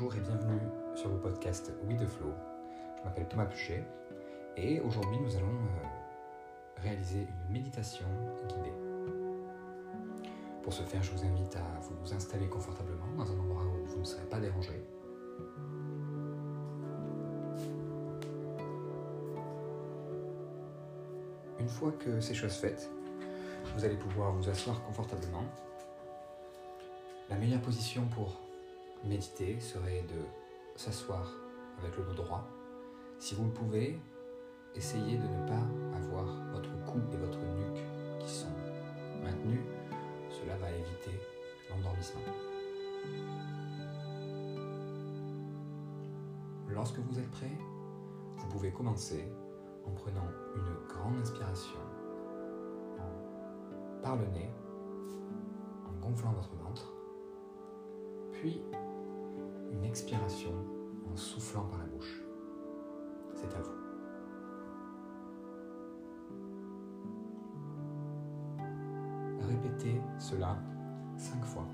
Bonjour et bienvenue sur le podcast We the Flow. Je m'appelle Thomas Puchet et aujourd'hui nous allons euh, réaliser une méditation guidée. Pour ce faire, je vous invite à vous installer confortablement dans un endroit où vous ne serez pas dérangé. Une fois que ces choses faites, vous allez pouvoir vous asseoir confortablement. La meilleure position pour méditer serait de s'asseoir avec le dos droit. Si vous le pouvez, essayez de ne pas avoir votre cou et votre nuque qui sont maintenus. Cela va éviter l'endormissement. Lorsque vous êtes prêt, vous pouvez commencer en prenant une grande inspiration par le nez, en gonflant votre ventre, puis une expiration en soufflant par la bouche. C'est à vous. Répétez cela cinq fois.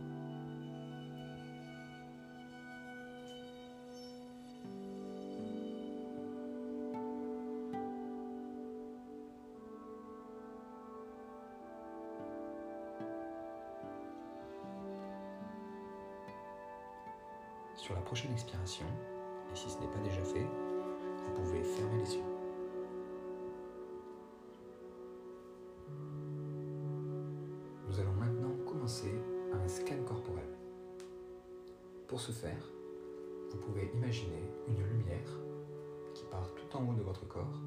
Sur la prochaine expiration, et si ce n'est pas déjà fait, vous pouvez fermer les yeux. Nous allons maintenant commencer un scan corporel. Pour ce faire, vous pouvez imaginer une lumière qui part tout en haut de votre corps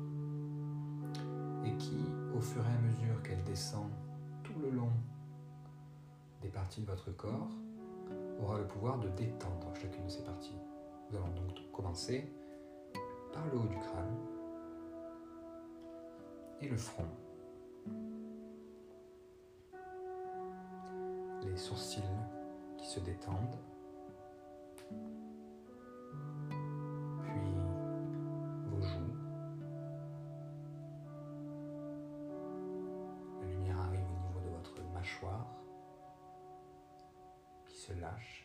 et qui, au fur et à mesure qu'elle descend tout le long des parties de votre corps, aura le pouvoir de détendre chacune de ces parties. Nous allons donc commencer par le haut du crâne et le front. Les sourcils qui se détendent.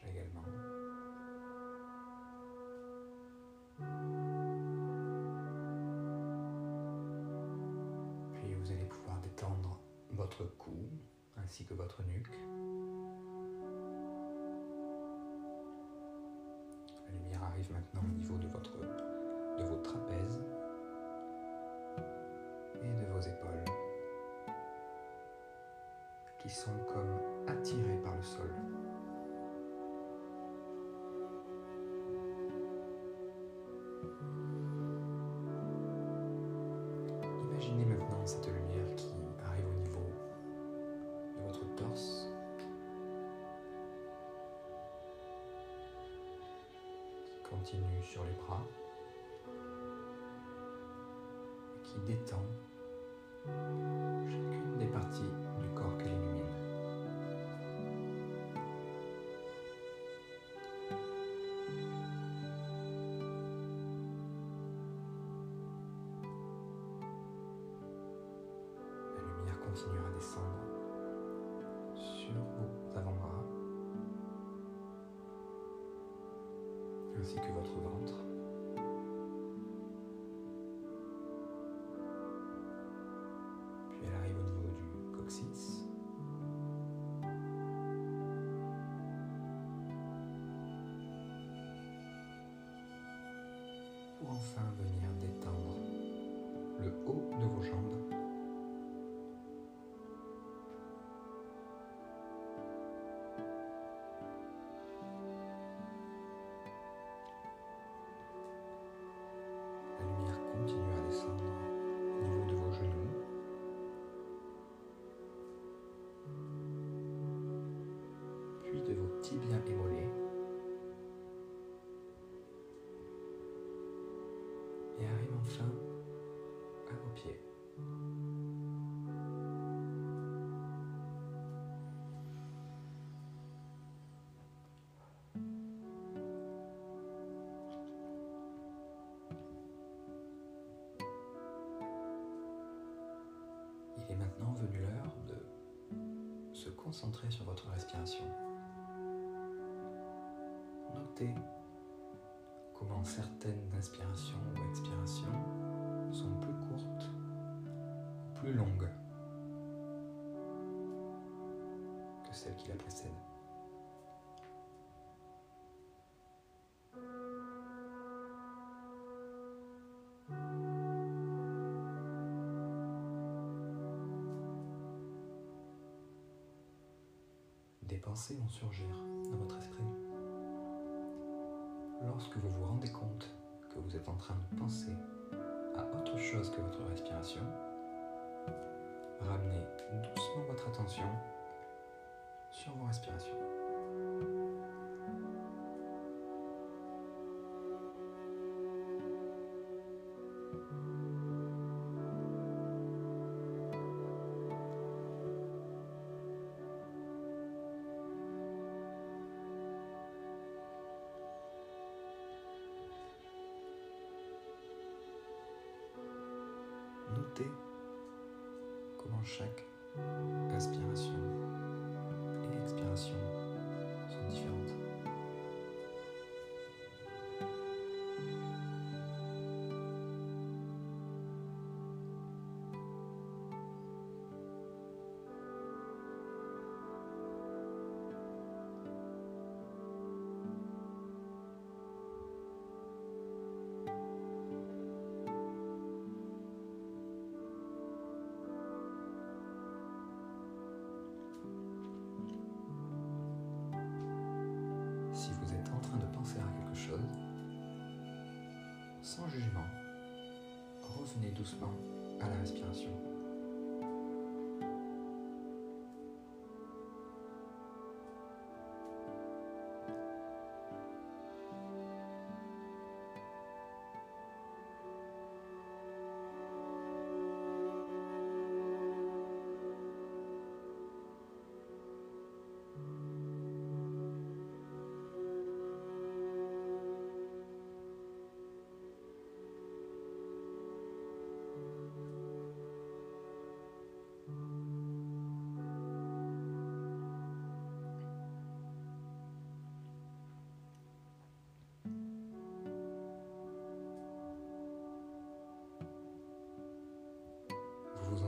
Également. Puis vous allez pouvoir détendre votre cou ainsi que votre nuque. La lumière arrive maintenant au niveau de, votre, de vos trapèzes et de vos épaules qui sont comme attirées par le sol. Continue sur les bras, qui détend chacune des parties du corps qu'elle illumine. La lumière continuera à descendre ainsi que votre ventre. Puis elle arrive au niveau du coccyx. Pour enfin venir détendre le haut de vos jambes. Épaulés. Et arrive enfin à vos pieds. Il est maintenant venu l'heure de se concentrer sur votre respiration. Comment certaines inspirations ou expirations sont plus courtes, plus longues que celles qui la précèdent. Des pensées vont surgir dans votre esprit. Lorsque vous vous rendez compte que vous êtes en train de penser à autre chose que votre respiration, ramenez doucement votre attention sur vos respirations. Comment chaque inspiration et expiration revenez doucement à la respiration.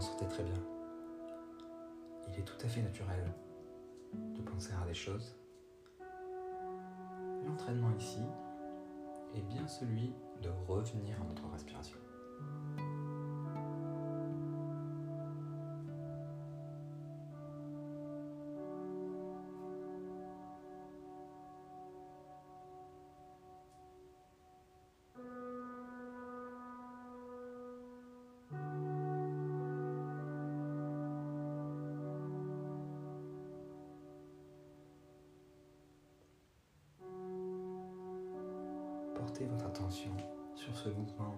Sortez très bien. Il est tout à fait naturel de penser à des choses. L'entraînement ici est bien celui de revenir à notre respiration. Votre attention sur ce mouvement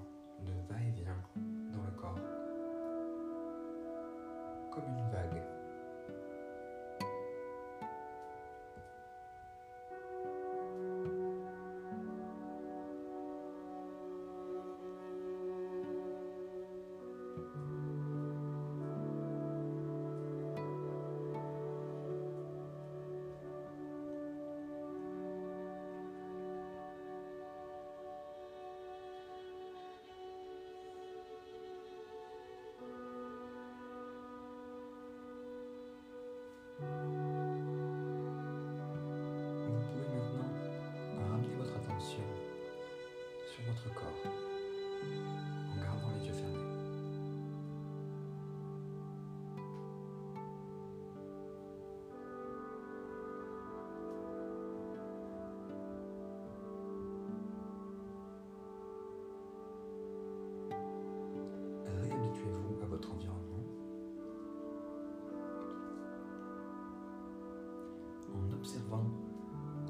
observant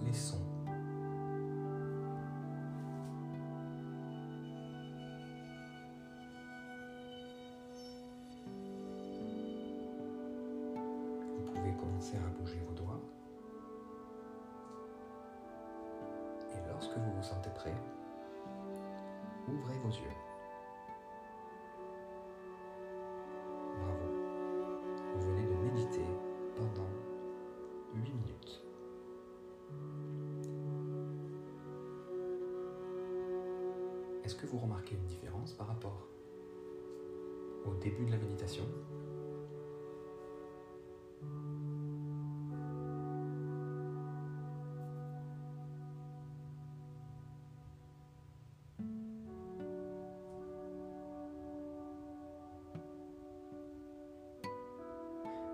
les sons. Vous pouvez commencer à bouger vos doigts. Et lorsque vous vous sentez prêt, ouvrez vos yeux. Est-ce que vous remarquez une différence par rapport au début de la méditation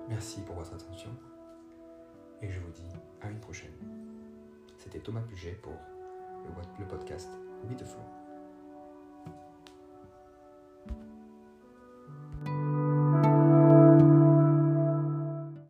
Merci pour votre attention et je vous dis à une prochaine. C'était Thomas Puget pour le, podcast We the Flow.